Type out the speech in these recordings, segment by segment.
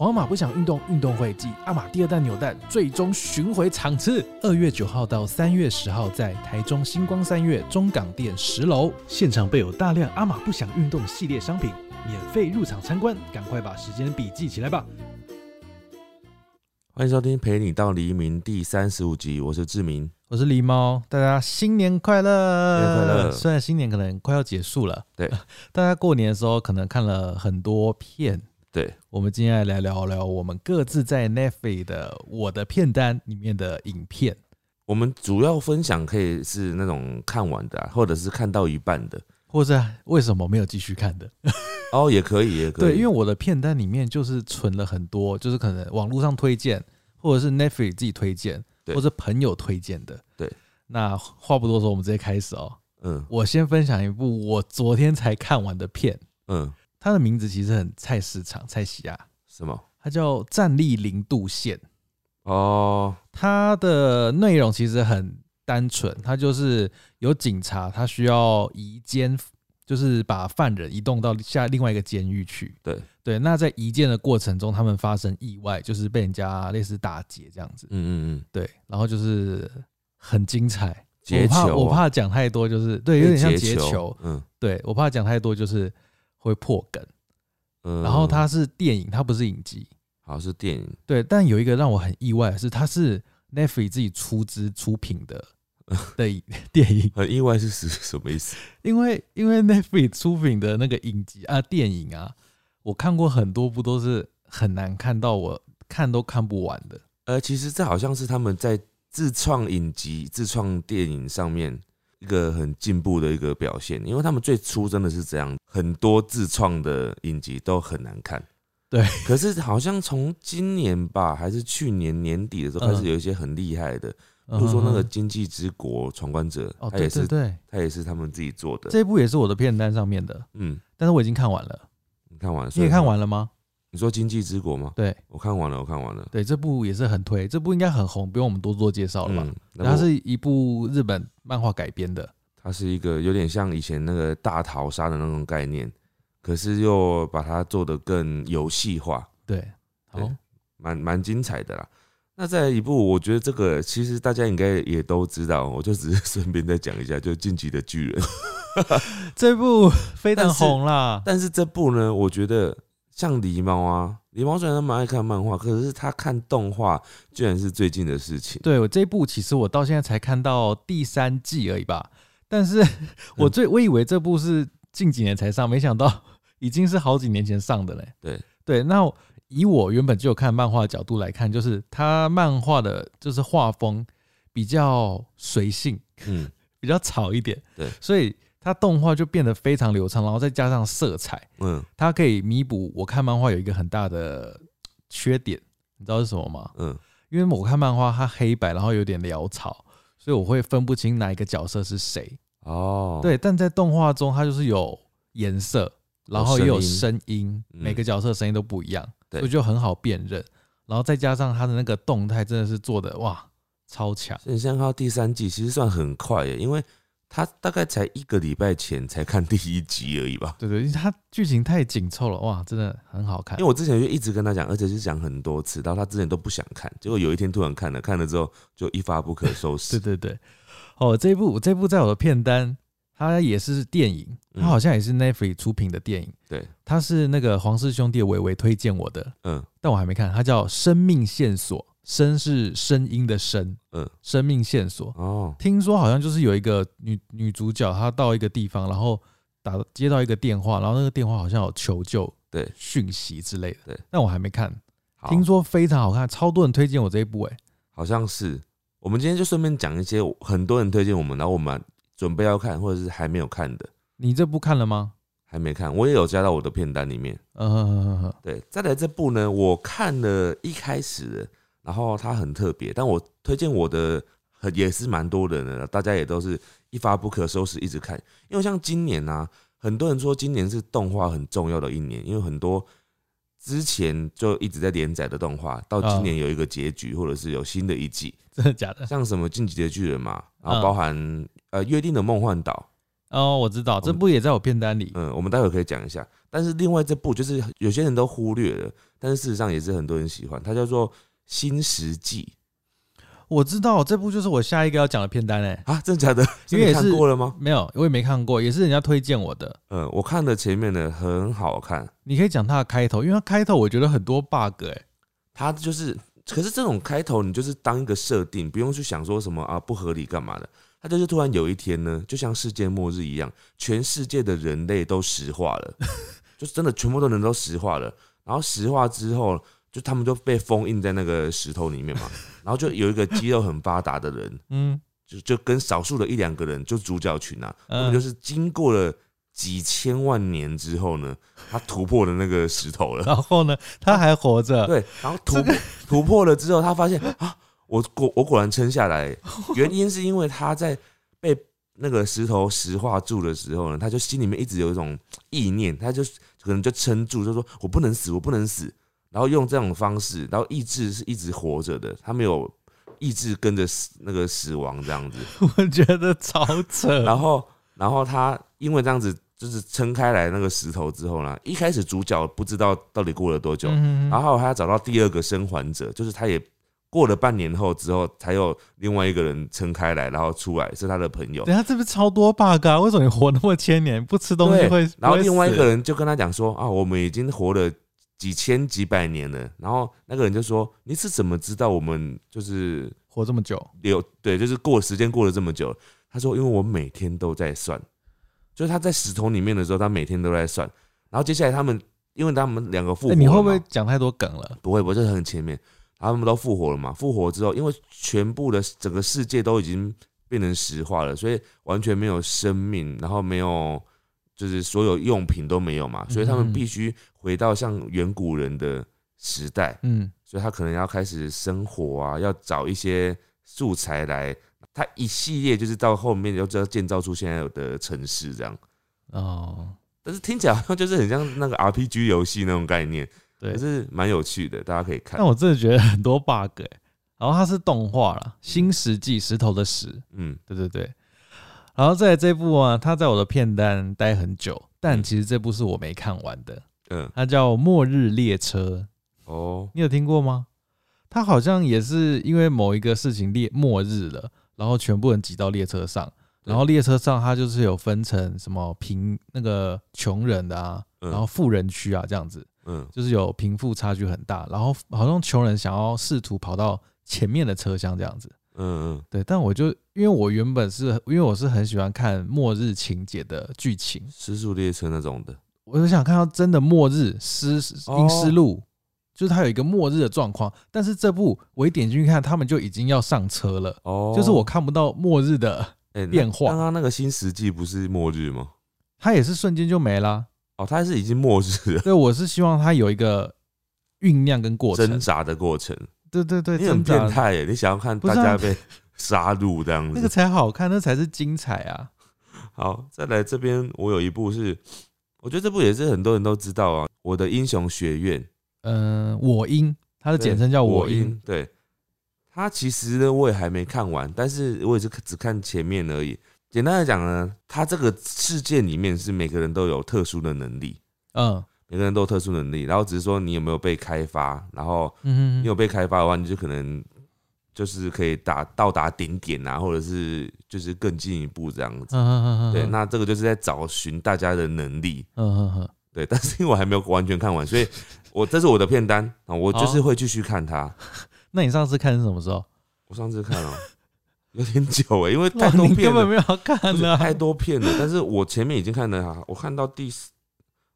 皇马不想运动运动会暨阿玛第二弹扭蛋最终巡回场次，二月九号到三月十号在台中星光三月中港店十楼，现场备有大量阿玛不想运动系列商品，免费入场参观，赶快把时间笔记起来吧。欢迎收听《陪你到黎明》第三十五集，我是志明。我是狸猫，大家新年快乐！新年快乐虽然新年可能快要结束了，对，大家过年的时候可能看了很多片。对，我们今天来聊聊我们各自在 Netflix 的我的片单里面的影片。我们主要分享可以是那种看完的、啊，或者是看到一半的，或者为什么没有继续看的？哦，也可以，也可以。对，因为我的片单里面就是存了很多，就是可能网络上推荐，或者是 Netflix 自己推荐，或者朋友推荐的。对，那话不多说，我们直接开始哦。嗯我先分享一部我昨天才看完的片，嗯，它的名字其实很菜市场、菜西亚，什么？它叫《站立零度线》。哦，它的内容其实很单纯，它就是有警察，他需要移监，就是把犯人移动到下另外一个监狱去。对对，那在移监的过程中，他们发生意外，就是被人家类似打劫这样子。嗯嗯嗯，对，然后就是很精彩。劫我怕我怕讲太多，就是对，有点像劫球。嗯对我怕讲太多，就是会破梗。嗯。然后它是电影，它不是影集。好是电影，对，但有一个让我很意外的是，它是 Netflix 自己出资出品的 的影电影，很意外是是什么意思？因为因为 Netflix 出品的那个影集啊电影啊，我看过很多部都是很难看到，我看都看不完的。呃，其实这好像是他们在自创影集、自创电影上面一个很进步的一个表现，因为他们最初真的是这样，很多自创的影集都很难看。对，可是好像从今年吧，还是去年年底的时候，开始嗯有一些很厉害的，比比如说那个《经济之国闯关者》，哦，他也是对对，他也是他们自己做的。这部也是我的片单上面的，嗯，但是我已经看完了。你看完了？你也看完了吗？你说《经济之国》吗？对我看完了，我看完了。对，这部也是很推，这部应该很红，不用我们多做介绍了吧？嗯，它是一部日本漫画改编的，它是一个有点像以前那个大逃杀的那种概念，可是又把它做得更游戏化，对，好，蛮蛮精彩的啦。那再来一部，我觉得这个其实大家应该也都知道，我就只是 顺便再讲一下，就《晋级的巨人》。这部非常红啦。但是这部呢，我觉得像狸猫啊，狸猫虽然他蛮爱看漫画，可是他看动画居然是最近的事情。对我这一部，其实我到现在才看到第三季而已吧。但是 嗯我最我以为这部是近几年才上，没想到已经是好几年前上的嘞。对对，那以我原本就有看漫画的角度来看，就是它漫画的就是画风比较随性，嗯，比较草一点。对所以它动画就变得非常流畅，然后再加上色彩，嗯它可以弥补我看漫画有一个很大的缺点，你知道是什么吗？嗯，因为我看漫画它黑白，然后有点潦草，所以我会分不清哪一个角色是谁。哦，，对，但在动画中它就是有颜色，然后也有声音每个角色声音都不一样，所以就很好辨认。然后再加上它的那个动态，真的是做的哇超强。所以你现在看到第三季，其实算很快耶，因为他大概才一个礼拜前才看第一集而已吧。对对，因为他剧情太紧凑了，哇，真的很好看因为。我之前就一直跟他讲，而且是讲很多次，然后他之前都不想看，结果有一天突然看了，看了之后就一发不可收拾。对对对，哦，这部这部在我的片单，它也是电影，它嗯好像也是 Netflix 出品的电影。对，它是那个黄氏兄弟伟伟推荐我的，嗯但我还没看。它叫《生命线索》，声是声音的声，嗯，生命线索。哦，听说好像就是有一个女女主角，她到一个地方，然后打接到一个电话，然后那个电话好像有求救对讯息之类的。对，但我还没看。好听说非常好看，超多人推荐我这一部、欸，好像是。我们今天就顺便讲一些很多人推荐我们，然后我们准备要看或者是还没有看的，你这部看了吗？还没看，我也有加到我的片单里面。嗯哼哼对，再来这部呢，我看了一开始的，然后它很特别，但我推荐我的很也是蛮多人的，大家也都是一发不可收拾，一直看。因为像今年啊，很多人说今年是动画很重要的一年，因为很多之前就一直在连载的动画，到今年有一个结局，或者是有新的一季，真的假的？像什么《进击的巨人》嘛，然后嗯包含呃《约定的梦幻岛》，哦，我知道这部也在我片单里。嗯，我们待会可以讲一下。但是另外这部就是有些人都忽略了，但是事实上也是很多人喜欢，它叫做《新石纪我知道这部就是我下一个要讲的片单诶。》啊，真的假的？因为也是你看过了吗？没有，我也没看过，也是人家推荐我的。嗯，我看的前面的很好看，你可以讲它的开头，因为它开头我觉得很多 bug 哎、它就是，可是这种开头你就是当一个设定，不用去想说什么啊不合理干嘛的。它就是突然有一天呢，就像世界末日一样，全世界的人类都石化了，就是真的全部的人都石化了。然后石化之后，就他们就被封印在那个石头里面嘛。然后就有一个肌肉很发达的人，嗯，就就跟少数的一两个人，就主角群啊，他们嗯就是经过了几千万年之后呢，他突破了那个石头了。然后呢，他还活着。对，然后突破 突破了之后，他发现啊，我果我果然撑下来。原因是因为他在被那个石头石化住的时候呢，他就心里面一直有一种意念，他就可能就撑住，就说我不能死，我不能死。然后用这种方式，然后意志是一直活着的，他没有意志跟着死那个死亡这样子。我觉得超扯。然后，然后他因为这样子就是撑开来那个石头之后呢，一开始主角不知道到底过了多久，嗯然后他找到第二个生还者，就是他也过了半年后之后，才有另外一个人撑开来，然后出来是他的朋友。等一下这不是超多 bug 啊？为什么你活那么千年不吃东西对会？然后另外一个人人就跟他讲说啊，我们已经活了几千几百年了。然后那个人就说，你是怎么知道我们就是活这么久，有对，就是过时间过了这么久？他说，因为我每天都在算，就是他在石头里面的时候，他每天都在算。然后接下来他们，因为他们两个复活你会不会讲太多梗了？不会，不会，这是很前面，他们都复活了嘛？复活之后，因为全部的整个世界都已经变成石化了，所以完全没有生命，然后没有就是所有用品都没有嘛，所以他们嗯必须回到像远古人的时代，嗯，所以他可能要开始生火啊，要找一些素材来。他一系列就是到后面就要建造出现在有的城市这样，哦，但是听起来好像就是很像那个 RPG 游戏那种概念，对可。是蛮有趣的，大家可以看但。我真的觉得很多 bug 哎、然后它是动画了，《新石纪》石头的石，嗯，对对对。然后在这部啊，它在我的片单待很久，但其实这部是我没看完的。嗯，它叫《末日列车》，哦，你有听过吗？它好像也是因为某一个事情列末日了，然后全部人挤到列车上，然后列车上它就是有分成什么贫那个穷人的啊，嗯。然后富人区啊这样子，嗯。就是有贫富差距很大，然后好像穷人想要试图跑到前面的车厢这样子。嗯嗯，对，但我就因为我原本是因为我是很喜欢看末日情节的剧情，失速列车那种的，我就想看到真的末日失哦阴湿路，就是它有一个末日的状况，但是这部我一点进去看，他们就已经要上车了，哦，就是我看不到末日的，变化刚刚那个新世纪不是末日吗？它也是瞬间就没啦。哦，它是已经末日了，对，我是希望它有一个酝酿跟过程。挣扎的过程。对对对，你很变态耶！你想要看大家被杀戮这样子那个？才好看，那才是精彩啊！好，再来这边，我有一部是，我觉得这部也是很多人都知道啊，《我的英雄学院》嗯、我英，它的简称叫我音。音，对。它其实呢，我也还没看完，但是我也是只看前面而已。简单来讲呢，它这个世界里面是每个人都有特殊的能力，嗯每个人都有特殊能力，然后只是说你有没有被开发，然后嗯你有被开发的话，你就可能就是可以达到达顶点啊，或者是就是更进一步这样子。嗯嗯嗯，对，那这个就是在找寻大家的能力。嗯嗯嗯，对，但是因为我还没有完全看完，所以我这是我的片单啊，我就是会继续看它。那你上次看是什么时候？我上次看了、有点久哎、因为太多片了，根本没有看不是呢、太多片了。但是我前面已经看了啊，我看到第四，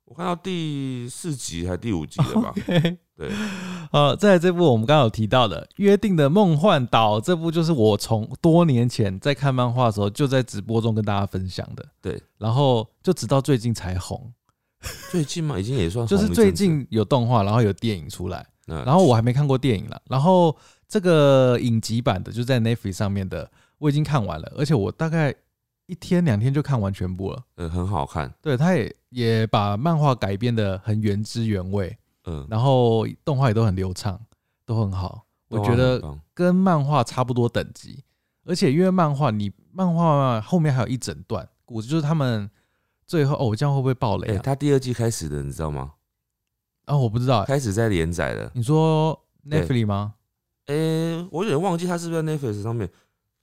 我看到第四集还第五集了吧？对，呃，在这部我们刚刚有提到的《约定的梦幻岛》，这部就是我从多年前在看漫画的时候就在直播中跟大家分享的。对，然后就直到最近才红，最近嘛，已经也算就是最近有动画，然后有电影出来，嗯然后我还没看过电影啦。然后这个影集版的就在 Netflix 上面的，我已经看完了，而且我大概一天两天就看完全部了。嗯很好看，对，他也也把漫画改编的很原汁原味，嗯，然后动画也都很流畅，都很好。我觉得跟漫画差不多等级，而且因为漫画你漫画后面还有一整段故事，就是他们最后哦，我这样会不会爆哎、雷啊？他第二季开始的，你知道吗？啊，我不知道欸。开始在连载了。你说 Netflix 吗？哎、我有点忘记他是不是在 Netflix 上面，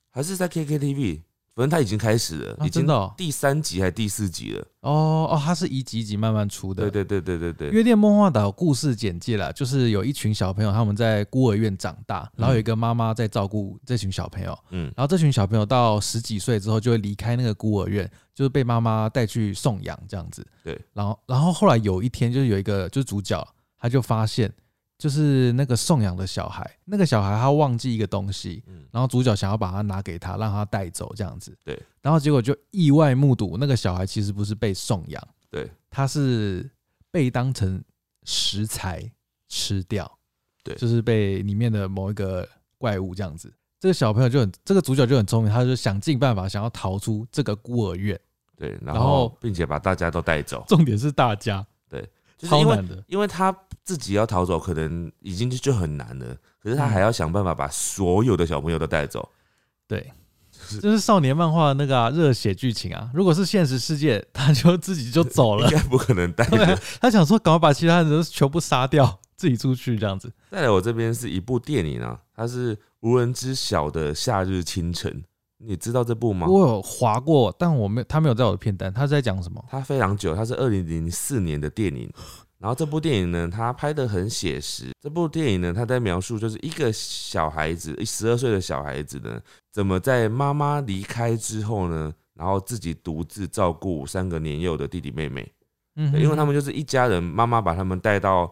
还是在 KKTV。反正他已经开始了，啊已经真的哦第三集还是第四集了。哦哦，它是一集一集慢慢出的。对对对对对对，约定梦幻岛故事简介啦，就是有一群小朋友他们在孤儿院长大，然后有一个妈妈在照顾这群小朋友，嗯然后这群小朋友到十几岁之后就会离开那个孤儿院，就是被妈妈带去送养这样子。对，然后然后后来有一天，就是有一个就是主角，他就发现就是那个送养的小孩，那个小孩他忘记一个东西，嗯然后主角想要把它拿给他，让他带走这样子。对，然后结果就意外目睹那个小孩其实不是被送养，对他是被当成食材吃掉，对就是被里面的某一个怪物这样子。这个小朋友就很，这个主角就很聪明，他就想尽办法想要逃出这个孤儿院。对，然然后后并且把大家都带走，重点是大家就是因为超难的，因为他自己要逃走，可能已经就就很难了，可是他嗯还要想办法把所有的小朋友都带走。对，就是少年漫画的那个啊热、血剧情啊。如果是现实世界，他就自己就走了应。该不可能带对啊。他想说赶快把其他人都全部杀掉，自己出去这样子。再来，我这边是一部电影啊，它是无人知晓的夏日清晨，你知道这部吗？我有划过，但我没有，他没有在我的片单。他是在讲什么？他非常久，他是二零零四年的电影。然后这部电影呢，它拍的很写实。这部电影呢，它在描述就是一个小孩子，十二岁的小孩子呢，怎么在妈妈离开之后呢，然后自己独自照顾三个年幼的弟弟妹妹。嗯因为他们就是一家人，妈妈把他们带到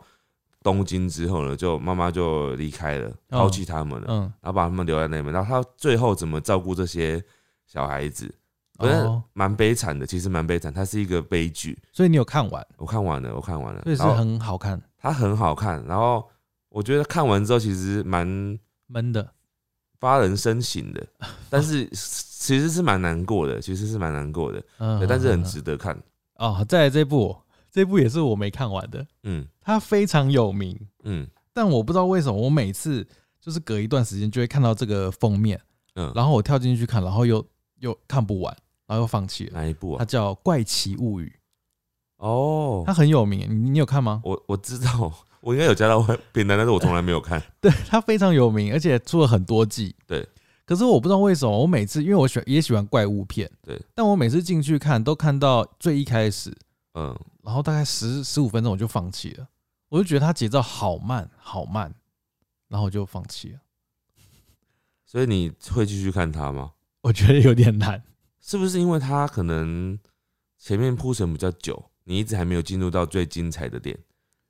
东京之后呢，就妈妈就离开了，抛弃他们了，嗯然后把他们留在那边。然后他最后怎么照顾这些小孩子，反正哦，蛮悲惨的，其实蛮悲惨，它是一个悲剧。所以你有看完，我看完了，我看完了，所以是很好看，它很好看，然后我觉得看完之后其实蛮闷的。发人深省的，但是其实是蛮难过的，其实是蛮难过的，嗯对，但是很值得看。哦。再来这部，这部也是我没看完的，嗯。它非常有名，嗯。但我不知道为什么，我每次就是隔一段时间就会看到这个封面，嗯，然后我跳进去看，然后又又看不完，然后又放弃了。哪一部啊？它叫《怪奇物语》，哦它，很有名，你你有看吗？我我知道，我应该有加到片单，但是我从来没有看。对，它非常有名，而且出了很多季。对，可是我不知道为什么，我每次因为我喜欢也喜欢怪物片，对，但我每次进去看都看到最一开始，嗯，然后大概十十五分钟我就放弃了，我就觉得它节奏好慢好慢，然后我就放弃了。所以你会继续看它吗？我觉得有点难，是不是因为它可能前面铺陈比较久，你一直还没有进入到最精彩的点？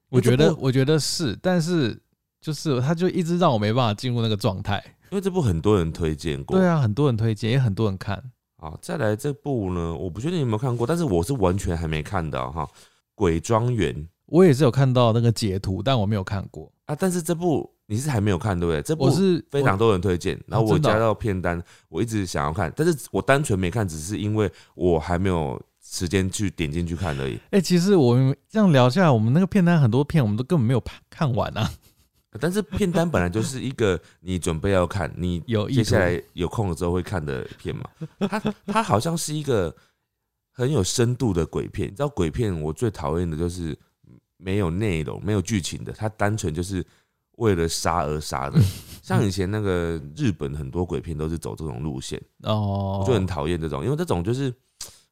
我觉得我觉得是，但是就是他就一直让我没办法进入那个状态。因为这部很多人推荐过。对啊，很多人推荐，也很多人看。好，再来这部呢，我不确定你有没有看过，但是我是完全还没看到哈，《鬼庄园》我也是有看到那个截图，但我没有看过。啊，但是这部你是还没有看对不对？这部我是非常多人推荐，然后我加到片单，我一直想要看，但是我单纯没看，只是因为我还没有时间去点进去看而已。哎、其实我们这样聊下来，我们那个片单很多片我们都根本没有看看完啊，但是片单本来就是一个你准备要看，你 有接下来有空了之后会看的片嘛。它它好像是一个很有深度的鬼片。你知道鬼片我最讨厌的就是没有内容、没有剧情的，它单纯就是为了杀而杀的。像以前那个日本很多鬼片都是走这种路线，哦，我就很讨厌这种，因为这种就是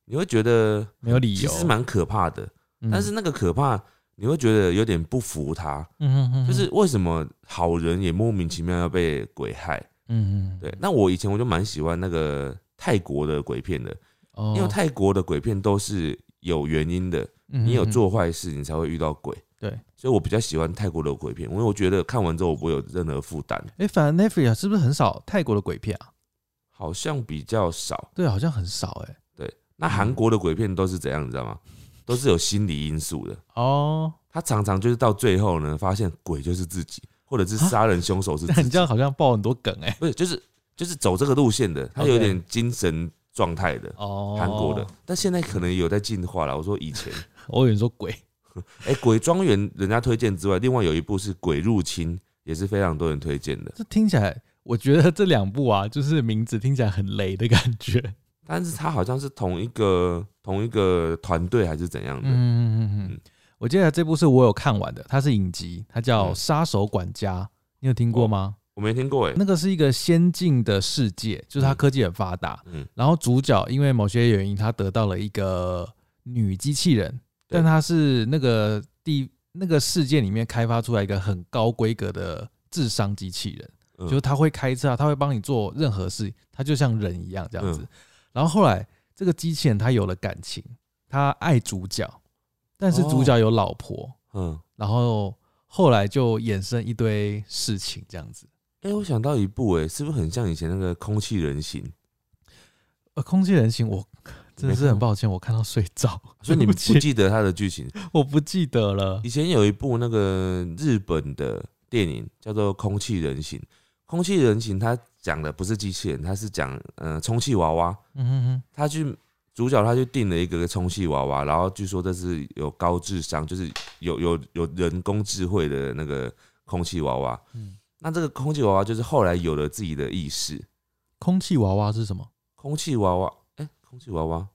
你会觉得没有理由，其实蛮可怕的，嗯但是那个可怕你会觉得有点不服他。嗯嗯嗯，就是为什么好人也莫名其妙要被鬼害？嗯嗯，对，那我以前我就蛮喜欢那个泰国的鬼片的，哦，因为泰国的鬼片都是有原因的，嗯你有，做坏事，你才会遇到鬼。对，所以我比较喜欢泰国的鬼片，因为我觉得看完之后我不会有任何负担，哎、反而 Netflix 是不是很少泰国的鬼片啊？好像比较少。对，好像很少哎、对，那韩国的鬼片都是怎样，你知道吗？都是有心理因素的。哦，他常常就是到最后呢，发现鬼就是自己，或者是杀人凶手是自己 你这，样好像爆很多梗哎、不是就是就是走这个路线的，他有点精神状态的。哦，韩国的，，但现在可能有在进化了。我说以前，我以为你说鬼，哎、鬼庄园》人家推荐之外，另外有一部是《鬼入侵》，也是非常多人推荐的。这听起来，我觉得这两部啊，就是名字听起来很雷的感觉。但是它好像是同一个同一个团队还是怎样的？嗯嗯嗯嗯嗯，我记得这部是我有看完的，它是影集，它叫《嗯杀手管家》，你有听过吗？我没听过哎。那个是一个先进的世界，就是它嗯科技很发达，嗯然后主角因为某些原因，他得到了一个女机器人，对但它是那个地那个世界里面开发出来一个很高规格的智商机器人，嗯就是他会开车啊，他会帮你做任何事，他就像人一样这样子。嗯然后后来这个机器人他有了感情，他爱主角，但是主角有老婆，嗯，然后后来就衍生一堆事情这样子。哎、我想到一部哎、是不是很像以前那个《空气人形》？呃，空气人形我真的是很抱歉，我看到睡着，所以你对起不记得它的剧情？我不记得了以。前有一部那个日本的电影叫做《空气人形》，《空气人形》它讲的不是机器人，它是讲呃充气娃娃。嗯哼哼，他去主角他去订了一个充气娃娃，然后据说这是有高智商，就是有有有人工智慧的那个空气娃娃。嗯，那这个空气娃娃就是后来有了自己的意识。空气娃娃是什么？空气娃娃，哎、空气娃娃，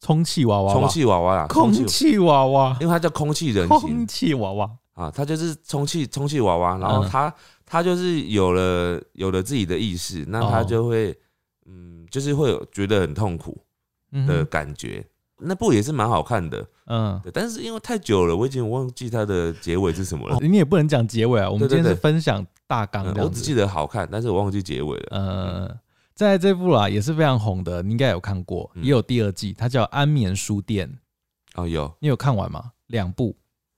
充气娃娃，充气娃娃啦，空气，娃娃，因为它叫空气人空形气娃娃。啊，它就是充气充气娃娃，然后嗯它它就是有了有了自己的意识，那它哦就会嗯，就是会有觉得很痛苦的感觉。那部也是蛮好看的，嗯，对，但是因为太久了，我已经忘记它的结尾是什么了。哦你也不能讲结尾啊，我们今天是分享大纲。我只记得好看，但是我忘记结尾了。呃，在这部啦也是非常红的，你应该有看过，嗯。也有第二季，它叫《安眠书店》，哦，有。你有看完吗？两部。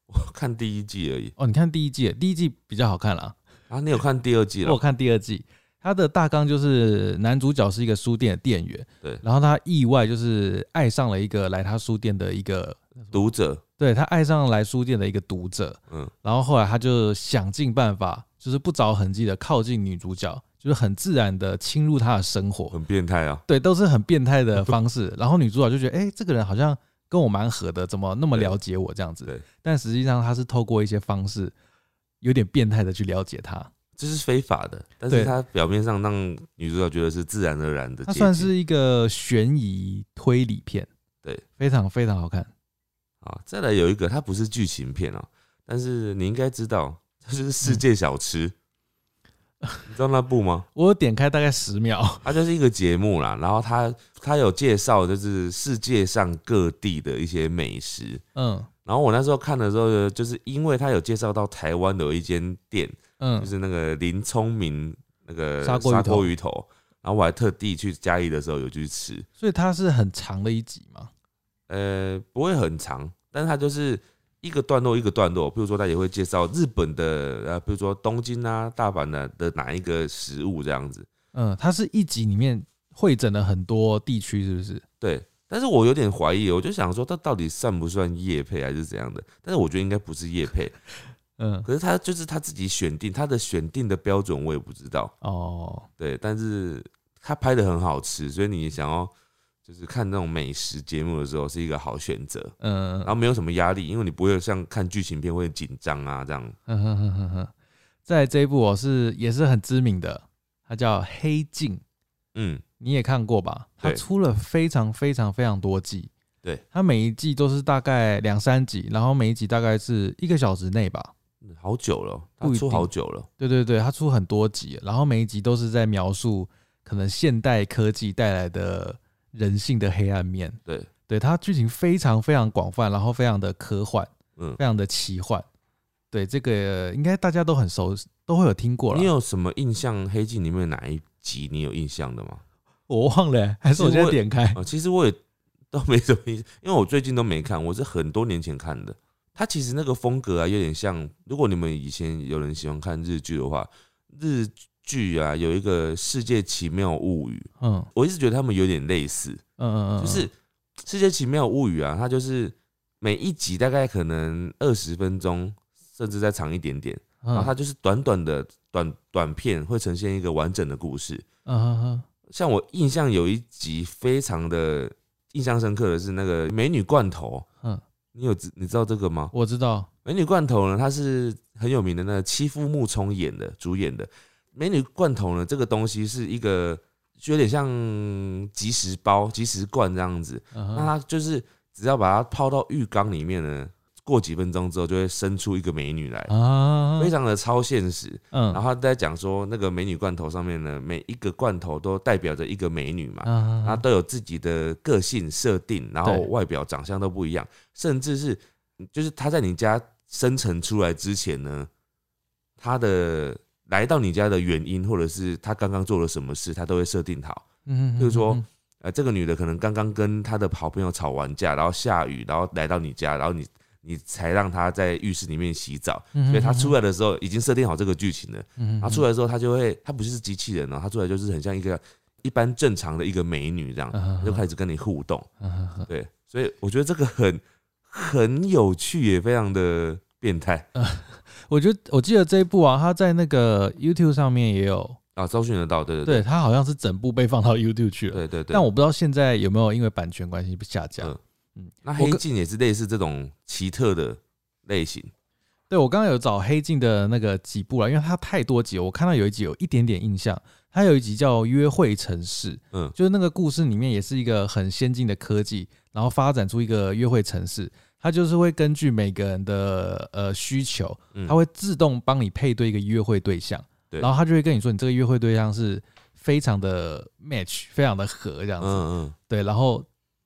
我看第一季而已。哦，你看第一季，第一季比较好看啦。啊，你有看第二季了？我看第二季，它的大纲就是男主角是一个书店的店员，对，然后他意外就是爱上了一个来他书店的一个，读者，对他爱上来书店的一个读者，嗯。然后后来他就想尽办法，就是不着痕迹的靠近女主角，就是很自然的侵入他的生活，很变态啊。对，都是很变态的 方式。然后女主角就觉得，哎、这个人好像跟我蛮合的，怎么那么了解我这样子对？但实际上他是透过一些方式，有点变态的去了解他。这是非法的，但是他表面上让女主角觉得是自然而然的。它算是一个悬疑推理片，对，非常非常好看。啊。再来有一个，它不是剧情片啊，但是你应该知道，它就是世界小吃。你知道那部吗？我有点开大概十秒，它就是一个节目啦，然后它它有介绍就是世界上各地的一些美食。嗯然后我那时候看的时候，就是因为它有介绍到台湾有一间店，嗯就，是那个林聪明那个砂锅鱼头然后我还特地去嘉义的时候有去吃，所以它是很长的一集嘛。呃，不会很长，但是它就是一个段落一个段落，比如说他也会介绍日本的，呃，比如说东京啊、大阪的的哪一个食物这样子，嗯，它是一集里面会诊了很多地区，是不是？对。但是我有点怀疑，我就想说，它到底算不算叶配还是怎样的？但是我觉得应该不是叶配，嗯，可是他就是他自己选定，他的选定的标准我也不知道。哦，对，但是他拍的很好吃，所以你想要就是看那种美食节目的时候是一个好选择，嗯然后没有什么压力，因为你不会像看剧情片会紧张啊这样。嗯哼哼哼哼，在这一部我是也是很知名的，它叫《黑镜》，嗯，你也看过吧？它出了非常非常非常多季，对，它每一季都是大概两三集，然后每一集大概是一个小时内吧。好久了，他出好久了。对对对，它出很多集，然后每一集都是在描述可能现代科技带来的人性的黑暗面。对，对，它剧情非常非常广泛，然后非常的科幻，嗯非，常的奇幻。对，这个应该大家都很熟，都会有听过了。你有什么印象？《黑镜》里面哪一集你有印象的吗？我忘了欸、还是我现在点开？啊，其实我也都没什么印象，因为我最近都没看，我是很多年前看的。它其实那个风格啊，有点像，如果你们以前有人喜欢看日剧的话，日剧啊有一个《世界奇妙物语》，嗯。我一直觉得他们有点类似，嗯嗯嗯，就是《世界奇妙物语》啊，它就是每一集大概可能二十分钟，甚至再长一点点，嗯，然后它就是短短的短短片，会呈现一个完整的故事。嗯嗯嗯。像我印象有一集非常的印象深刻的是那个美女罐头，嗯，你有知你知道这个吗？我知道，美女罐头呢，它是很有名的那个七夫木聪演的主演的。美女罐头呢，这个东西是一个就有点像即食包、即食罐这样子。那它就是只要把它泡到浴缸里面呢，过几分钟之后就会生出一个美女来，啊，非常的超现实。嗯，然后他在讲说，那个美女罐头上面呢，每一个罐头都代表着一个美女嘛，啊它都有自己的个性设定，然后外表长相都不一样，甚至是就是它在你家生成出来之前呢，它的来到你家的原因，或者是他刚刚做了什么事，他都会设定好。嗯，比如说嗯，呃，这个女的可能刚刚跟她的好朋友吵完架，然后下雨，然后来到你家，然后你你才让她在浴室里面洗澡，嗯所以她出来的时候已经设定好这个剧情了。嗯，然后出来之后，她就会，她不是机器人哦，她出来就是很像一个一般正常的一个美女这样，就开始跟你互动。嗯哼哼。对，所以我觉得这个很很有趣，也非常的变态 我觉得我记得这一部啊，它在那个 YouTube 上面也有，啊，搜寻得到，对对对，它好像是整部被放到 YouTube 去了，对对对。但我不知道现在有没有因为版权关系被下架。嗯。嗯，那黑镜也是类似这种奇特的类型，对我刚刚有找黑镜的那个几部了，因为它太多集，我看到有一集有一点点印象，它有一集叫《约会城市》，嗯。就是那个故事里面也是一个很先进的科技，然后发展出一个约会城市，它就是会根据每个人的呃需求，嗯。它会自动帮你配对一个约会对象，对。然后它就会跟你说你这个约会对象是非常的 match，非常的合这样子，嗯对，然后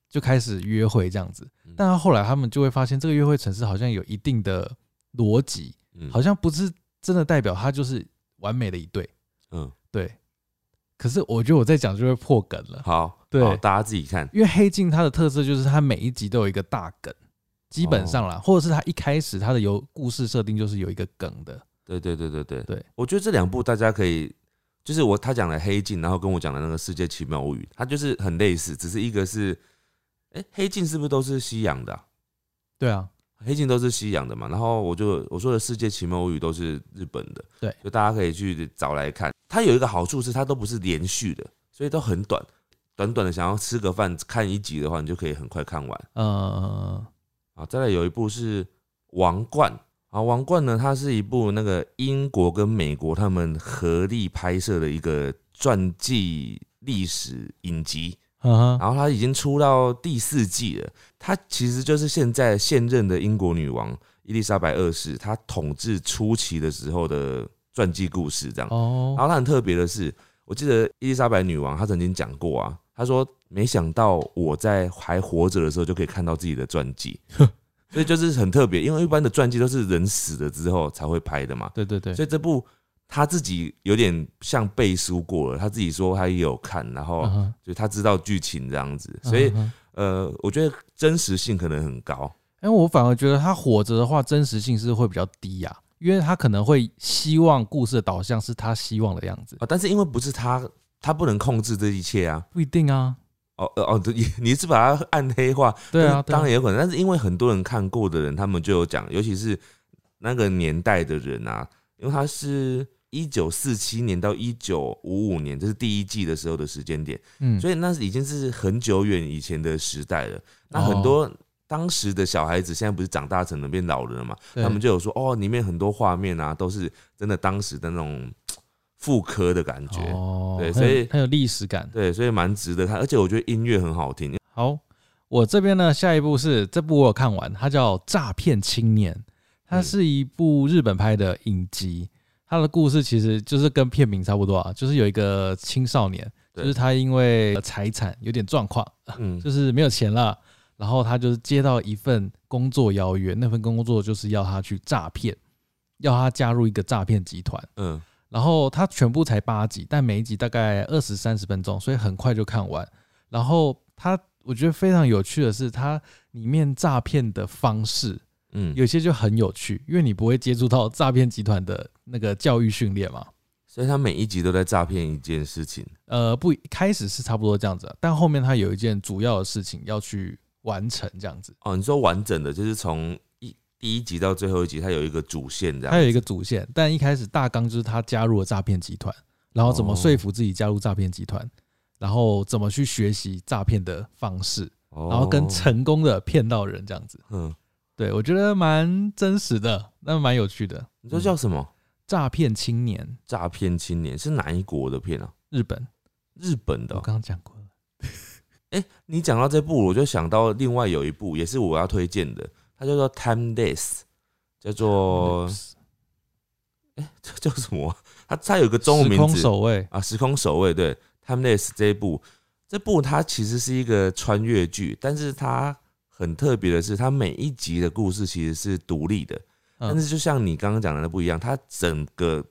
就开始约会这样子。嗯。但是后来他们就会发现，这个约会城市好像有一定的逻辑，嗯。好像不是真的代表他就是完美的一对。嗯，对，可是我觉得我在讲就会破梗了，好，对。好大家自己看，因为黑镜它的特色就是它每一集都有一个大梗，基本上啦，或者是他一开始他的有故事设定就是有一个梗的。对对对对对对，我觉得这两部大家可以，就是我他讲的黑镜，然后跟我讲的那个世界奇妙物语，它就是很类似，只是一个是，哎、黑镜是不是都是西洋的啊、对啊，黑镜都是西洋的嘛，然后我就我说的世界奇妙物语都是日本的，对，就大家可以去找来看。它有一个好处是它都不是连续的，所以都很短，短短的想要吃个饭看一集的话，你就可以很快看完。呃，啊，再来有一部是《王冠》啊，《王冠》呢，它是一部那个英国跟美国他们合力拍摄的一个传记历史影集，然后它已经出到第四季了。它其实就是现在现任的英国女王伊丽莎白二世她统治初期的时候的传记故事，这样。哦然，后它很特别的是，我记得伊丽莎白女王她曾经讲过啊，她说没想到我在还活着的时候就可以看到自己的传记，所以就是很特别，因为一般的传记都是人死了之后才会拍的嘛，对对对，所以这部他自己有点像背书过了，他自己说他也有看，然后就他知道剧情这样子，所以呃，我觉得真实性可能很高，因为我反而觉得他活着的话，真实性是会比较低呀、因为他可能会希望故事的导向是他希望的样子，啊，但是因为不是他，他不能控制这一切啊。不一定啊。哦哦哦，你 你是把它暗黑化，对当然有可能，但是因为很多人看过的人，他们就有讲，尤其是那个年代的人啊，因为他是一九四七年到一九五五年，这是第一季的时候的时间点，嗯，所以那已经是很久远以前的时代了。那哦。很多当时的小孩子，现在不是长大成了变老人了嘛，他们就有说，哦，里面很多画面啊，都是真的当时的那种复刻的感觉。哦，对所以很有历史感。对，所以蛮值得看，而且我觉得音乐很好听。好，我这边呢，下一部是这部我有看完，它叫《诈骗青年》，它嗯是一部日本拍的影集。它的故事其实就是跟片名差不多啊，就是有一个青少年，就是他因为财产有点状况，嗯，就是没有钱了，然后他就是接到一份工作邀约，那份工作就是要他去诈骗，要他加入一个诈骗集团。嗯然后它全部才八集，但每一集大概二十三十分钟，所以很快就看完。然后它我觉得非常有趣的是，它里面诈骗的方式嗯，有些就很有趣，因为你不会接触到诈骗集团的那个教育训练嘛。所以他每一集都在诈骗一件事情。呃，不，开始是差不多这样子啊，但后面它有一件主要的事情要去完成，这样子。哦，你说完整的，就是从一第一集到最后一集，它有一个主线这样。它有一个主线，但一开始大纲就是他加入了诈骗集团，然后怎么哦说服自己加入诈骗集团，然后怎么去学习诈骗的方式。哦，然后跟成功的骗到人这样子。嗯，对我觉得蛮真实的，那蛮有趣的。你说叫什么？诈骗青年，诈骗青年是哪一国的片啊？日本日本的哦、我刚刚讲过了。哎、你讲到这部，我就想到另外有一部也是我要推荐的，它叫做《Timeless》，叫做哎 这叫什么？啊？它它有一个中文名字。时空守卫，啊，《时空守卫》对，《Timeless》这一部，这部它其实是一个穿越剧，但是它很特别的是，它每一集的故事其实是独立的，但嗯是就像你刚刚讲的那不一样，它整个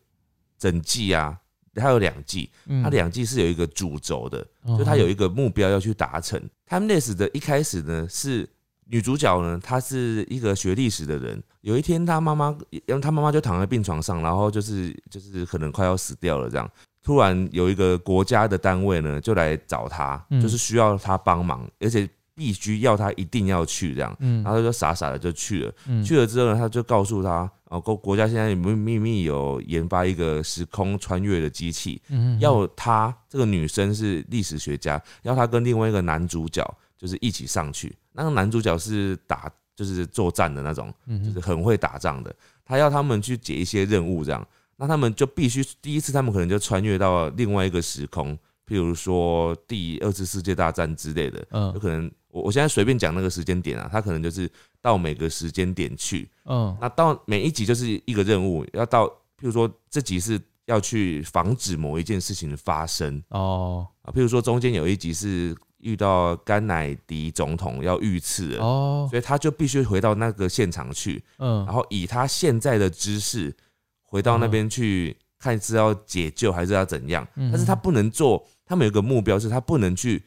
整季啊，它有两季，嗯。它两季是有一个主轴的，就它有一个目标要去达成。Timeless 的一开始呢是女主角呢，她是一个学历史的人。有一天，她妈妈，因为她妈妈就躺在病床上，然后就是就是可能快要死掉了这样。突然有一个国家的单位呢，就来找她，嗯就是需要她帮忙，而且必须要她一定要去这样。嗯然后她就傻傻的就去了。嗯去了之后呢，他就告诉她，哦，国国家现在秘秘密有研发一个时空穿越的机器，嗯要她这个女生是历史学家，要她跟另外一个男主角就是一起上去。那个男主角是打就是作战的那种，嗯就是很会打仗的。他要他们去解一些任务，这样，那他们就必须第一次他们可能就穿越到另外一个时空，譬如说第二次世界大战之类的。有嗯可能我我现在随便讲那个时间点啊，他可能就是到每个时间点去，嗯那到每一集就是一个任务，要到譬如说这集是要去防止某一件事情的发生哦啊，譬如说中间有一集是遇到甘乃迪总统要遇刺了，哦所以他就必须回到那个现场去，嗯然后以他现在的知识回到那边去看是要解救还是要怎样，嗯但是他不能做，他们有个目标是他不能去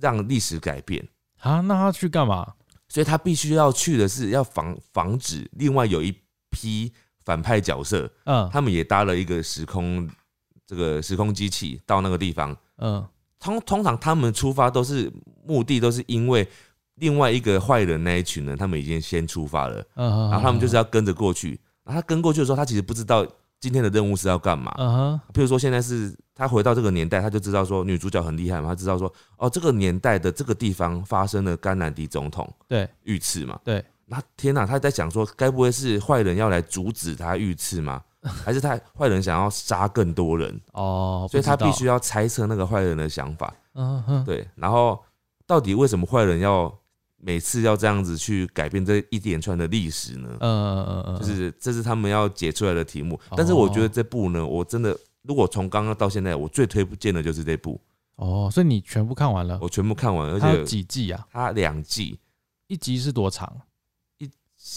让历史改变。啊，那他去干嘛？所以他必须要去的是要防防止另外有一批反派角色，嗯他们也搭了一个时空这个时空机器到那个地方。嗯通通常他们出发都是目的都是因为另外一个坏人那一群人，他们已经先出发了，嗯，然后他们就是要跟着过去。然后他跟过去的时候，他其实不知道今天的任务是要干嘛。嗯哼譬如说现在是他回到这个年代，他就知道说女主角很厉害嘛，他知道说哦这个年代的这个地方发生了甘南迪总统对遇刺嘛。对那天哪，他在想说，该不会是坏人要来阻止他遇刺吗？还是他坏人想要杀更多人？哦，所以他必须要猜测那个坏人的想法。嗯哼对，然后到底为什么坏人要每次要这样子去改变这一连串的历史呢？嗯嗯嗯，就是这是他们要解出来的题目。哦但是我觉得这部呢，我真的如果从刚刚到现在，我最推荐的就是这部，哦，所以你全部看完了？我全部看完，而且几季啊？它两季，一集是多长？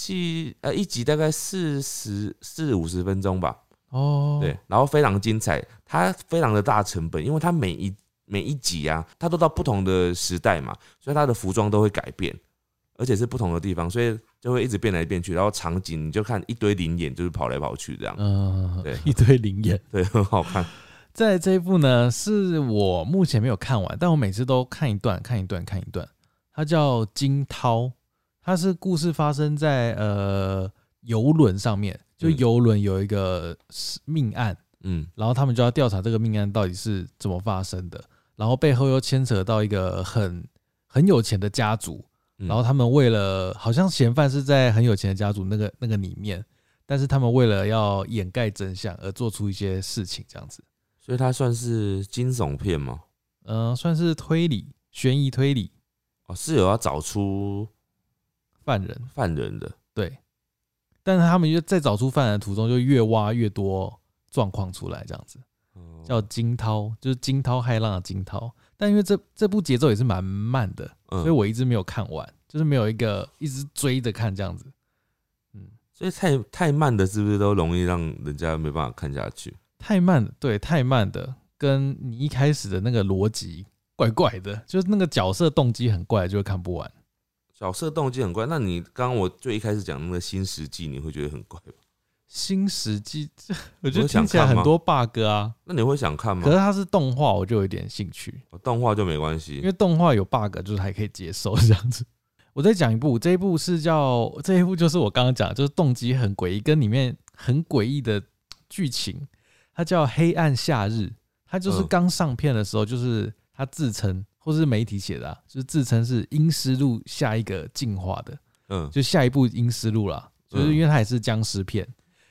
季呃一集大概四十四五十分钟吧。哦，对，然后非常精彩，它非常的大成本，因为它每一每一集啊，它都到不同的时代嘛，所以它的服装都会改变，而且是不同的地方，所以就会一直变来变去，然后场景你就看一堆灵眼，就是跑来跑去这样，嗯，对 一堆灵眼。对，很好看。在这一部呢，是我目前没有看完，但我每次都看一段，看一段，看一段。它叫金涛，它是故事发生在呃游轮上面，就嗯。游轮有一个命案，嗯。然后他们就要调查这个命案到底是怎么发生的，然后背后又牵扯到一个很很有钱的家族，嗯，然后他们为了好像嫌犯是在很有钱的家族那个那个里面，但是他们为了要掩盖真相而做出一些事情，这样子。所以它算是惊悚片吗？嗯、算是推理、悬疑推理。哦，是有要找出犯人，犯人的，对。但是他们就在找出犯人的途中，就越挖越多状况出来，这样子哦叫惊涛，就是惊涛骇浪的惊涛。但因为这这部节奏也是蛮慢的，嗯所以我一直没有看完，就是没有一个一直追着看这样子。嗯，所以太太慢的，是不是都容易让人家没办法看下去？太慢了，对，太慢的，跟你一开始的那个逻辑怪怪的，就是那个角色动机很怪，就会看不完。角色动机很怪，那你刚刚我最一开始讲那个新世纪，你会觉得很怪吗？新世纪，这我觉得听起来很多 bug 啊。那你会想看吗可？是它是动画，我就有一点兴趣，哦动画就没关系因系为动画有 bug，就是还可以接受这样子。我再讲一部，这一部是叫这一部就是我刚刚讲的，就是动机很诡异，跟里面很诡异的剧情，它叫《黑暗夏日》，它就是嗯刚上片的时候，就是它自称或是媒体写的、啊，就是自称是《阴尸路》下一个进化的，嗯，就下一部《阴尸路》啦，就是因为它也是僵尸片。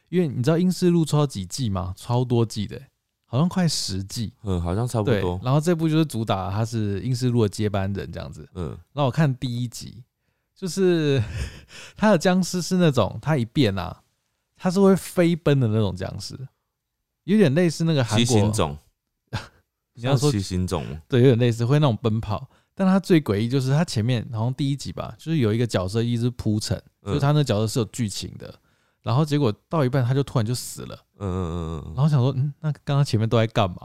因为你知道《阴尸路》出到几季吗？超多季的、好像快十季。嗯，好像差不对多，，然后这部就是主打他是英斯路的接班人这样子。嗯，然后我看第一集，就是 他的僵尸是那种他一变啊，他是会飞奔的那种僵尸，有点类似那个韩国你要说像七星种，对，有点类似会那种奔跑。但他最诡异就是他前面好像第一集吧，就是有一个角色一直铺陈，就是嗯他那角色是有剧情的，然后结果到一半他就突然就死了，嗯嗯嗯嗯然后想说，嗯，那刚刚前面都在干嘛？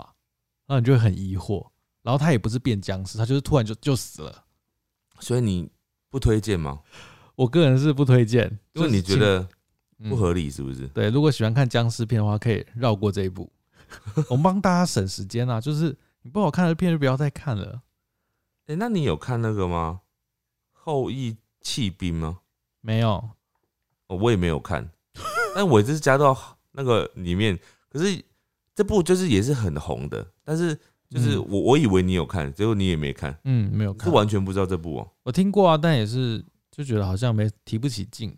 然后你就会很疑惑。然后他也不是变僵尸，他就是突然就就死了。嗯，所以你不推荐吗？我个人是不推荐，因为就你觉得嗯不合理是不是？对，如果喜欢看僵尸片的话，可以绕过这一部。我们帮大家省时间啊，就是你不好看的片就不要再看了。哎、那你有看那个吗？后羿弃兵吗？没有，哦，我也没有看，但我这是加到那个里面。可是这部就是也是很红的，但是就是嗯我我以为你有看，结果你也没看，嗯，没有是看。完全不知道这部哦、我听过啊，但也是就觉得好像没提不起劲。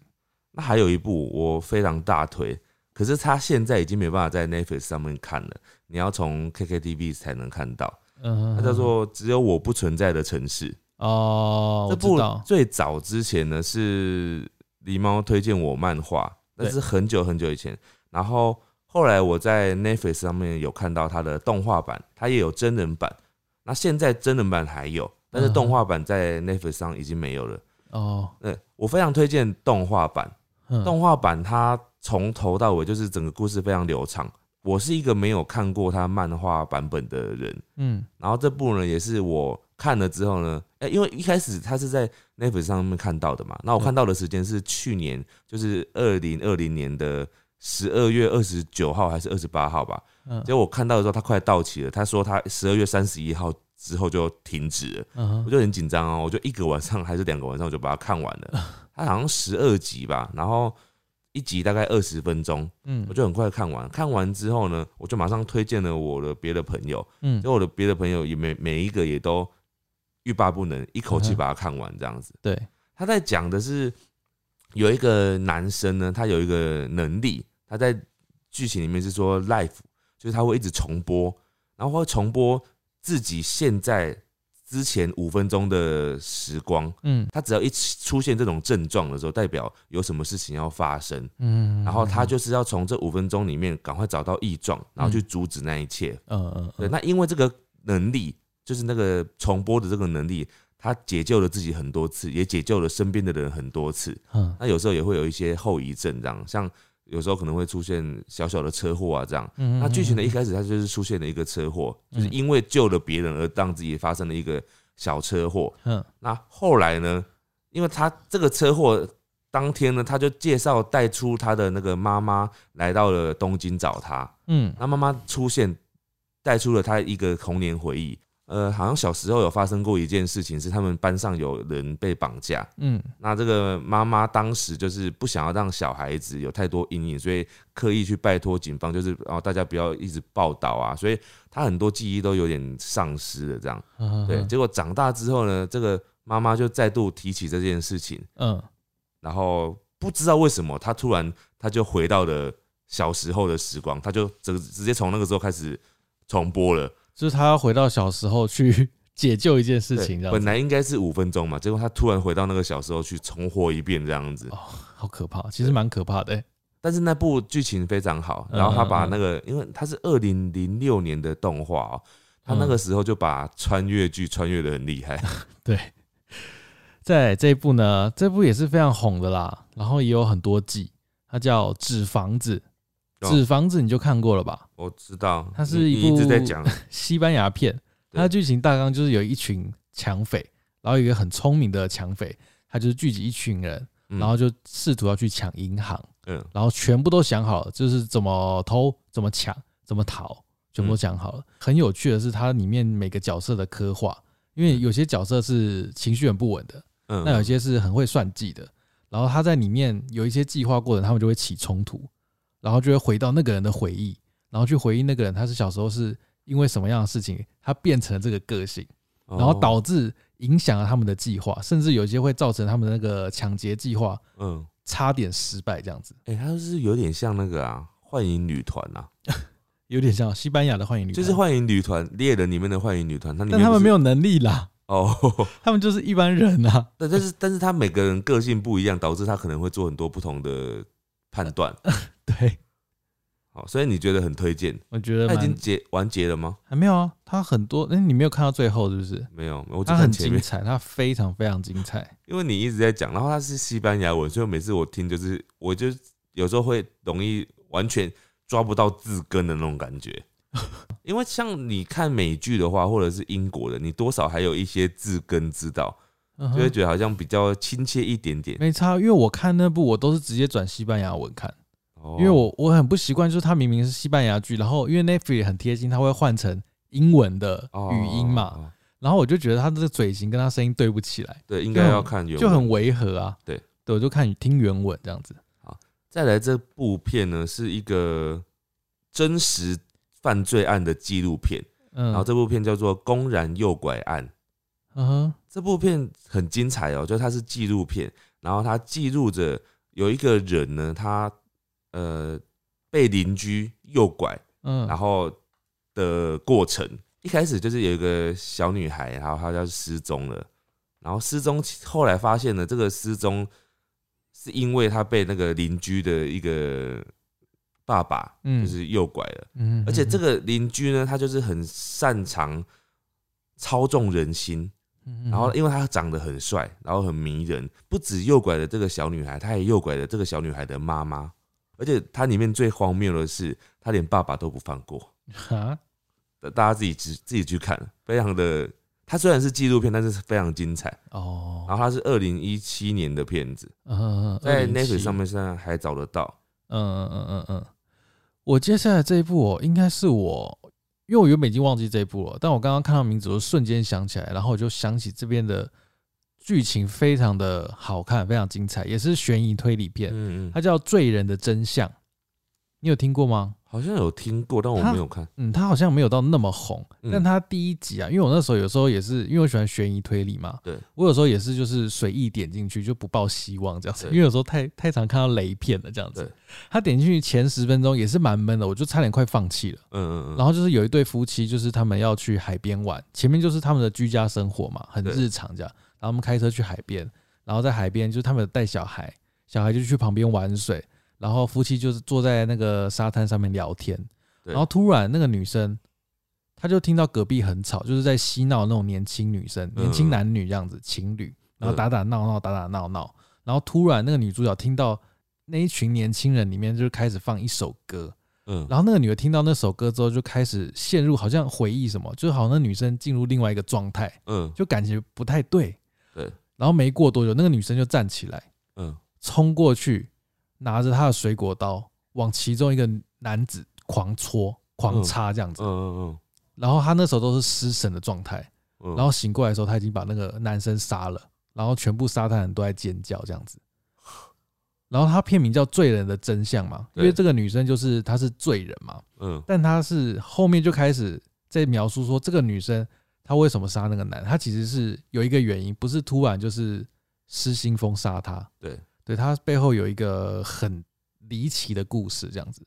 那还有一部我非常大推，可是它现在已经没办法在 Netflix 上面看了，你要从 KKTV 才能看到。嗯，它叫做《只有我不存在的城市》。哦，这部最早之前呢是狸猫推荐我漫画，那是很久很久以前。然后后来我在 Netflix 上面有看到它的动画版，它也有真人版。那现在真人版还有，但是动画版在 Netflix 上已经没有了。哦，对我非常推荐动画版，嗯动画版它从头到尾就是整个故事非常流畅。我是一个没有看过他漫画版本的人，嗯然后这部呢也是我看了之后呢，哎、因为一开始他是在 Netflix 上面看到的嘛，那我看到的时间是去年，就是二零二零年的十二月二十九号还是二十八号吧。嗯结果我看到的时候，他快到期了，他说他十二月三十一号之后就停止了，嗯，我就很紧张哦，我就一个晚上还是两个晚上我就把它看完了。它好像十二集吧，然后一集大概二十分钟，嗯我就很快看完。看完之后呢，我就马上推荐了我的别的朋友，嗯因为我的别的朋友也每每一个也都欲罢不能，一口气把它看完这样子。对，他在讲的是有一个男生呢，他有一个能力，他在剧情里面是说 life，就是他会一直重播，然后会重播自己现在之前五分钟的时光。嗯他只要一出现这种症状的时候，代表有什么事情要发生，嗯，然后他就是要从这五分钟里面赶快找到异状，然后去阻止那一切。嗯嗯对，那因为这个能力，就是那个重播的这个能力，他解救了自己很多次，也解救了身边的人很多次。嗯那有时候也会有一些后遗症，这样，像有时候可能会出现小小的车祸啊，这样。嗯，那剧情的一个开始，它就是出现了一个车祸，嗯就是因为救了别人而让自己发生了一个小车祸。嗯那后来呢，因为他这个车祸当天呢，他就介绍带出他的那个妈妈来到了东京找他。嗯那妈妈出现，带出了他一个童年回忆。呃，好像小时候有发生过一件事情，是他们班上有人被绑架。嗯那这个妈妈当时就是不想要让小孩子有太多阴影，所以刻意去拜托警方，就是哦大家不要一直报道啊。所以他很多记忆都有点丧失了，这样。嗯，对，结果长大之后呢，这个妈妈就再度提起这件事情，嗯然后不知道为什么，她突然她就回到了小时候的时光，她就直直接从那个时候开始重播了。就是他要回到小时候去 解救一件事情，这样子本来应该是五分钟嘛，结果他突然回到那个小时候去重活一遍这样子。哦，好可怕，其实蛮可怕的欸。但是那部剧情非常好，嗯然后他把那个，因为他是二零零六年的动画哦，他那个时候就把穿越剧穿越的很厉害。对，在这一部呢，这部也是非常红的啦，然后也有很多季，它叫《纸房子》。哦纸房子你就看过了吧？我知道，它是一部一直在讲，西班牙片，对。它的剧情大纲就是有一群抢匪，然后有一个很聪明的抢匪，他就是聚集一群人，嗯。然后就试图要去抢银行，嗯。然后全部都想好了，就是怎么偷、怎么抢、怎么逃，全部都讲好了。很有趣的是，它里面每个角色的刻画，因为有些角色是情绪很不稳的，嗯，那有些是很会算计的，然后他在里面有一些计划过程，他们就会起冲突，然后就会回到那个人的回忆，然后去回忆那个人他是小时候是因为什么样的事情，他变成了这个个性，哦然后导致影响了他们的计划，甚至有些会造成他们的那个抢劫计划嗯，差点失败这样子。哎、他是有点像那个啊，幻影女团啊，有点像西班牙的幻影旅团，就是幻影旅团猎人里面的幻影旅团，它里面不是但他们没有能力啦，哦，他们就是一般人啊。但但是但是他每个人个性不一样，导致他可能会做很多不同的判断。对，好，所以你觉得很推荐？我觉得蛮他已经结完结了吗？还没有啊，他很多，哎、你没有看到最后是不是？没有，我只他很看前面，精彩，他非常非常精彩。因为你一直在讲，然后它是西班牙文，所以每次我听就是，我就有时候会容易完全抓不到字根的那种感觉。因为像你看美剧的话，或者是英国的，你多少还有一些字根知道，嗯哼，就会觉得好像比较亲切一点点。没差，因为我看那部我都是直接转西班牙文看，哦。因为我我很不习惯，就是它明明是西班牙剧，然后因为 Netflix 很贴心，它会换成英文的语音嘛，哦然后我就觉得他这个嘴型跟他声音对不起来，对，应该要看原文。就很违和啊。对，对，我就看听原文这样子。好再来这部片呢，是一个真实犯罪案的纪录片，嗯，然后这部片叫做《公然诱拐案》。嗯哼，这部片很精彩哦，就是它是纪录片，然后它记录着有一个人呢，他呃被邻居诱拐，嗯，然后的过程。一开始就是有一个小女孩，然后她就失踪了，然后失踪后来发现呢这个失踪是因为她被那个邻居的一个爸爸嗯就是诱拐了。嗯，而且这个，个邻居呢，他就是很擅长操纵人心，嗯然后因为他长得很帅，然后很迷人，不止诱拐了这个小女孩，他也诱拐了这个小女孩的妈妈。而且它里面最荒谬的是，他连爸爸都不放过。哈，大家自己自自己去看，非常的。它虽然是纪录片，但是非常精彩。哦，然后它是二零一七年的片子，嗯嗯嗯，在207 Netflix 上，面现在还找得到。嗯嗯嗯嗯嗯，我接下来这一部哦，应该是我，因为我原本已经忘记这一部了，但我刚刚看到名字，我瞬间想起来，然后我就想起这边的剧情非常的好看，非常精彩，也是悬疑推理片，嗯嗯，它叫《罪人的真相》，你有听过吗？好像有听过，但我没有看。嗯，它好像没有到那么红，嗯但它第一集啊，因为我那时候有时候也是，因为我喜欢悬疑推理嘛，对，我有时候也是就是随意点进去，就不抱希望这样子，因为有时候太太常看到雷片了这样子。他点进去前十分钟也是蛮闷的，我就差点快放弃了。嗯嗯嗯。然后就是有一对夫妻，就是他们要去海边玩，前面就是他们的居家生活嘛，很日常这样。然后我们开车去海边，然后在海边就是他们带小孩，小孩就去旁边玩水，然后夫妻就是坐在那个沙滩上面聊天。然后突然那个女生，她就听到隔壁很吵，就是在嬉闹那种年轻女生、嗯年轻男女这样子情侣，然后打打闹闹、打打闹闹。然后突然那个女主角听到那一群年轻人里面就开始放一首歌，嗯，然后那个女的听到那首歌之后，就开始陷入好像回忆什么，就好像那女生进入另外一个状态，嗯就感觉不太对。对，然后没过多久，那个女生就站起来，嗯。冲过去，拿着她的水果刀往其中一个男子狂戳、狂插这样子。嗯嗯然后她那时候都是失神的状态，嗯，然后醒过来的时候，她已经把那个男生杀了，然后全部沙滩人都在尖叫这样子。然后她片名叫《罪人的真相》嘛，因为对这个女生就是她是罪人嘛，嗯。但她是后面就开始在描述说这个女生她为什么杀那个男，他其实是有一个原因，不是突然就是失心疯杀他，对，对，他背后有一个很离奇的故事这样子。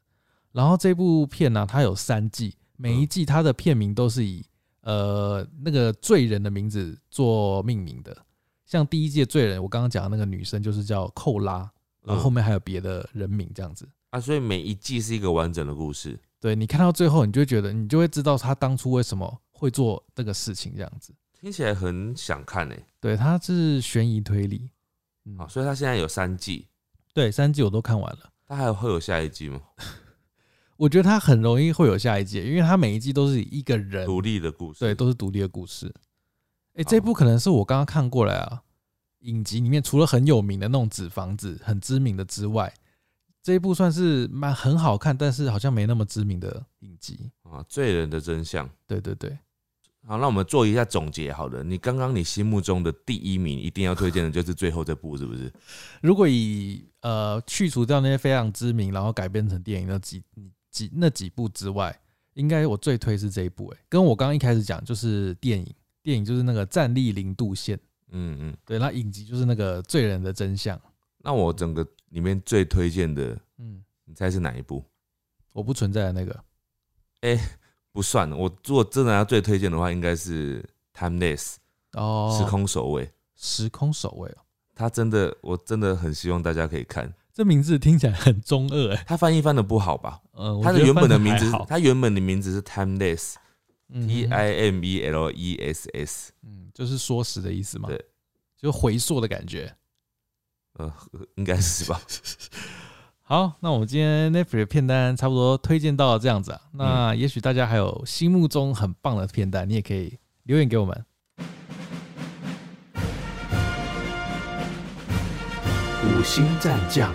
然后这部片呢、它有三季，每一季它的片名都是以呃那个罪人的名字做命名的。像第一季的罪人，我刚刚讲的那个女生就是叫寇拉，然后后面还有别的人名这样子。啊，所以每一季是一个完整的故事。对你看到最后，你就会觉得，你就会知道他当初为什么会做这个事情这样子。听起来很想看诶、对，它是悬疑推理。所以它现在有三季，对，三季我都看完了。它还有会有下一季吗？我觉得它很容易会有下一季，因为它每一季都是一个人，独立的故事，对，都是独立的故事。哎、好这部可能是我刚刚看过来啊，影集里面除了很有名的那种纸房子、很知名的之外，这一部算是蛮很好看，但是好像没那么知名的影集。啊，罪人的真相。对对对，好，那我们做一下总结。好了，你刚刚你心目中的第一名一定要推荐的就是最后这部，是不是？如果以呃去除掉那些非常知名，然后改编成电影那几几那几部之外，应该我最推是这一部、欸。跟我刚刚一开始讲就是电影，电影就是那个《战力零度线》，嗯嗯。对，那影集就是那个《罪人的真相》。那我整个里面最推荐的，嗯，你猜是哪一部？我不存在的那个，哎不算。我如果真的要最推荐的话，应该是 Timeless 哦，时空守卫。时空守卫哦，他真的，我真的很希望大家可以看。这名字听起来很中二哎。他翻译翻的不好吧？嗯，他的原本的名字他原本的名字是 Timeless，T 嗯 I M E L E S S。嗯，就是缩时的意思嘛。对，就回溯的感觉。呃，应该是吧？好，那我们今天 Netflix 的片单差不多推荐到这样子啊。那也许大家还有心目中很棒的片单，你也可以留言给我们。五星战将，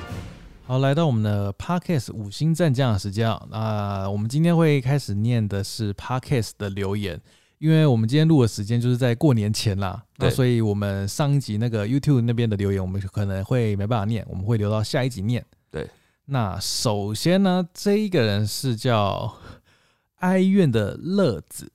好，来到我们的 Podcast 五星战将的时间啊。那我们今天会开始念的是 Podcast 的留言，因为我们今天录的时间就是在过年前啦，那所以我们上一集那个 YouTube 那边的留言，我们可能会没办法念，我们会留到下一集念。对，那首先呢，这一个人是叫哀怨的乐子，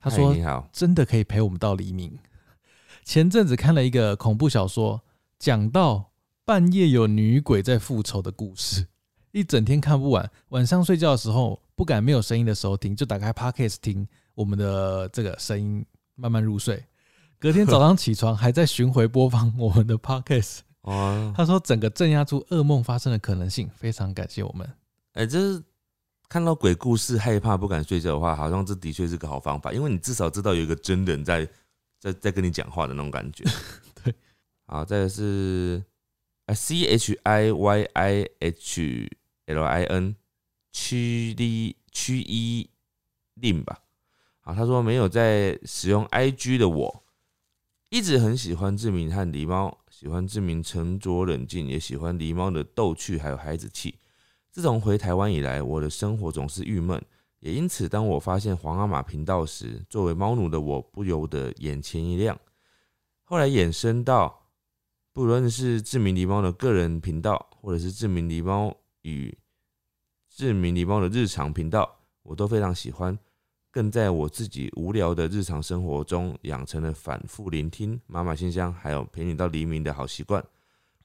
他说你好，真的可以陪我们到黎明。前阵子看了一个恐怖小说，讲到半夜有女鬼在复仇的故事，一整天看不完。晚上睡觉的时候不敢没有声音的时候听，就打开 Podcast 听我们的这个声音，慢慢入睡。隔天早上起床还在巡回播放我们的 Podcast。哦，他说整个镇压住噩梦发生的可能性，非常感谢我们。哎、这是看到鬼故事害怕不敢睡觉的话，好像这的确是个好方法，因为你至少知道有一个真人在在在跟你讲话的那种感觉。对，好，再来是啊 C H I Y I H L I N 区一区一令吧。好，他说没有在使用 I G 的我，一直很喜欢志明和狸猫，喜欢志明沉着冷静，也喜欢狸猫的逗趣还有孩子气。自从回台湾以来，我的生活总是郁闷，也因此，当我发现皇阿玛频道时，作为猫奴的我不由得眼前一亮。后来衍生到，不论是志明狸猫的个人频道，或者是志明狸猫与志明狸猫的日常频道，我都非常喜欢。更在我自己无聊的日常生活中，养成了反复聆听妈妈信箱，还有陪你到黎明的好习惯。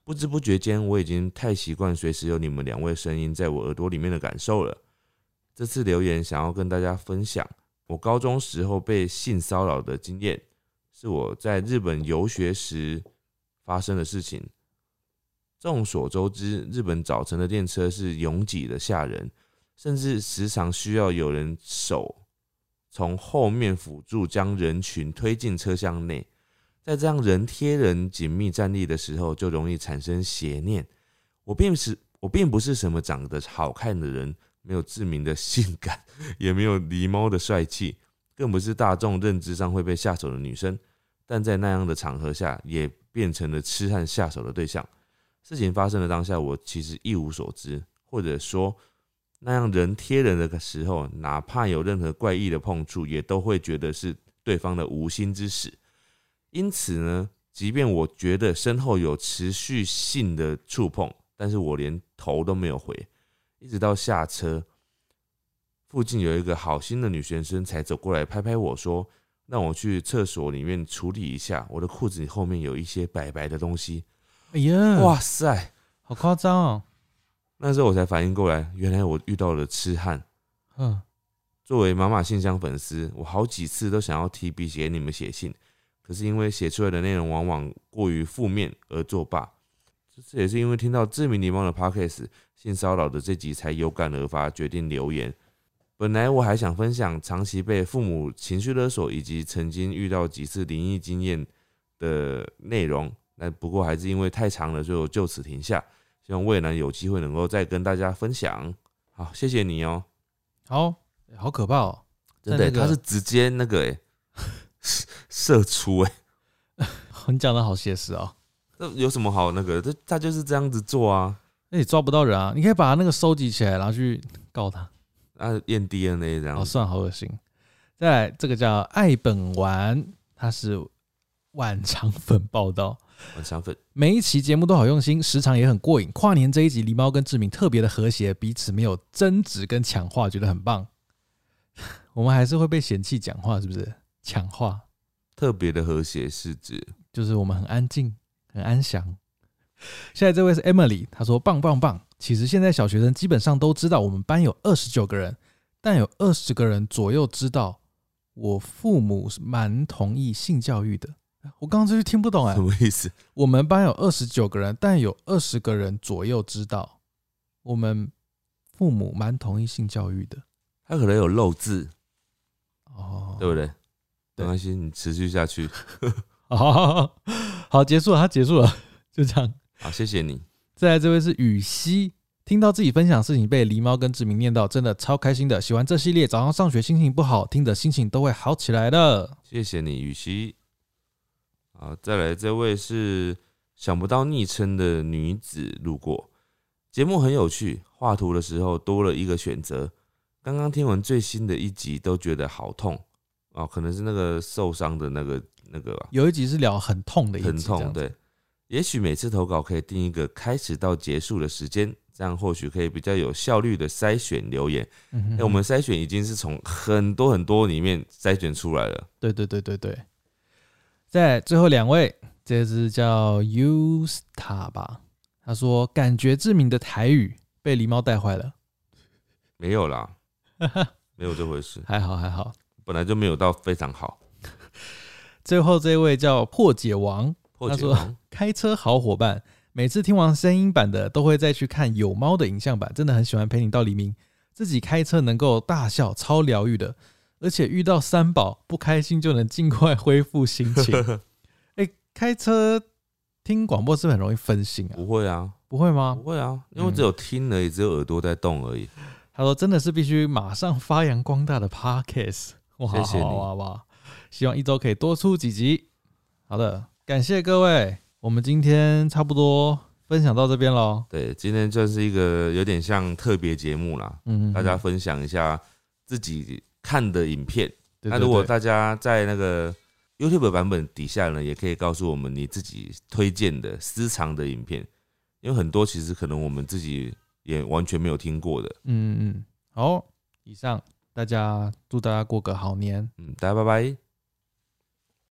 不知不觉间，我已经太习惯随时有你们两位声音在我耳朵里面的感受了。这次留言想要跟大家分享，我高中时候被性骚扰的经验，是我在日本游学时发生的事情。众所周知，日本早晨的电车是拥挤的吓人，甚至时常需要有人手从后面辅助将人群推进车厢内。在这样人贴人紧密站立的时候，就容易产生邪念。我并不是我并不是什么长得好看的人，没有致命的性感，也没有狸猫的帅气，更不是大众认知上会被下手的女生。但在那样的场合下，也变成了痴汉下手的对象。事情发生的当下，我其实一无所知，或者说那样人贴人的时候，哪怕有任何怪异的碰触，也都会觉得是对方的无心之使。因此呢，即便我觉得身后有持续性的触碰，但是我连头都没有回，一直到下车，附近有一个好心的女学生才走过来拍拍我说，让我去厕所里面处理一下，我的裤子后面有一些白白的东西。哎呀，哇塞！好夸张哦！那时候我才反应过来，原来我遇到了痴汉。嗯，作为妈妈信箱粉丝，我好几次都想要提笔写给你们写信，可是因为写出来的内容往往过于负面而作罢。这也是因为听到知名礼貌的 podcast 性骚扰的这集才有感而发，决定留言。本来我还想分享长期被父母情绪勒索以及曾经遇到几次灵异经验的内容，那不过还是因为太长了，所以我就此停下。希望未来有机会能够再跟大家分享。好，谢谢你哦、好，好可怕哦！真的、他是直接那个哎、射出哎、你讲的好写实哦。那有什么好那个？他他就是这样子做啊，那你抓不到人啊，你可以把那个收集起来，然后去告他。啊验 DNA 这样哦，算好恶心。再来，这个叫爱本丸，他是晚肠粉报道。晚肠粉每一期节目都好用心，时长也很过瘾。跨年这一集，狸猫跟志明特别的和谐，彼此没有争执跟抢话，觉得很棒。我们还是会被嫌弃讲话，是不是？抢话特别的和谐是指就是我们很安静，很安详。现在这位是 Emily，她说棒棒棒。其实现在小学生基本上都知道，我们班有二十九个人，但有二十个人左右知道我父母是蛮同意性教育的。我刚刚这句听不懂哎、什么意思？我们班有二十九个人，但有二十个人左右知道我们父母蛮同意性教育的。他可能有漏字，哦，对不对？对没关系，你持续下去。好，好，结束了，他结束了，就这样。好，谢谢你。再来这位是雨熙，听到自己分享事情被狸猫跟志明念到，真的超开心的。喜欢这系列，早上上学心情不好，听的心情都会好起来的。谢谢你，雨熙。好，再来这位是想不到昵称的女子路过，节目很有趣，画图的时候多了一个选择。刚刚听完最新的一集，都觉得好痛哦，可能是那个受伤的那个那个吧，有一集是聊很痛的一集，很痛。对，也许每次投稿可以定一个开始到结束的时间，这样或许可以比较有效率的筛选留言。嗯我们筛选已经是从很多很多里面筛选出来了。对对对对对。再来最后两位，这只叫 Usta 吧，他说感觉志明的台语被狸猫带坏了，没有啦，没有这回事，还好还好。本来就没有到非常好。最后这位叫破解王，他说破解王。开车好伙伴，每次听完声音版的，都会再去看有猫的影像版，真的很喜欢陪你到黎明。自己开车能够大笑，超疗愈的，而且遇到三宝不开心就能尽快恢复心情。哎、开车听广播是不是很容易分心啊？不会啊，不会吗不？会啊，因为只有听而已，只有耳朵在动而已。他说真的是必须马上发扬光大的 podcast。哇谢谢你哇哇！希望一周可以多出几集。好的，感谢各位，我们今天差不多分享到这边喽。对，今天就是一个有点像特别节目啦，嗯，大家分享一下自己看的影片。对对对那如果大家在那个 YouTube 版本底下呢，也可以告诉我们你自己推荐的私藏的影片，因为很多其实可能我们自己也完全没有听过的。嗯嗯，好，以上大家祝大家过个好年。嗯，大家拜拜。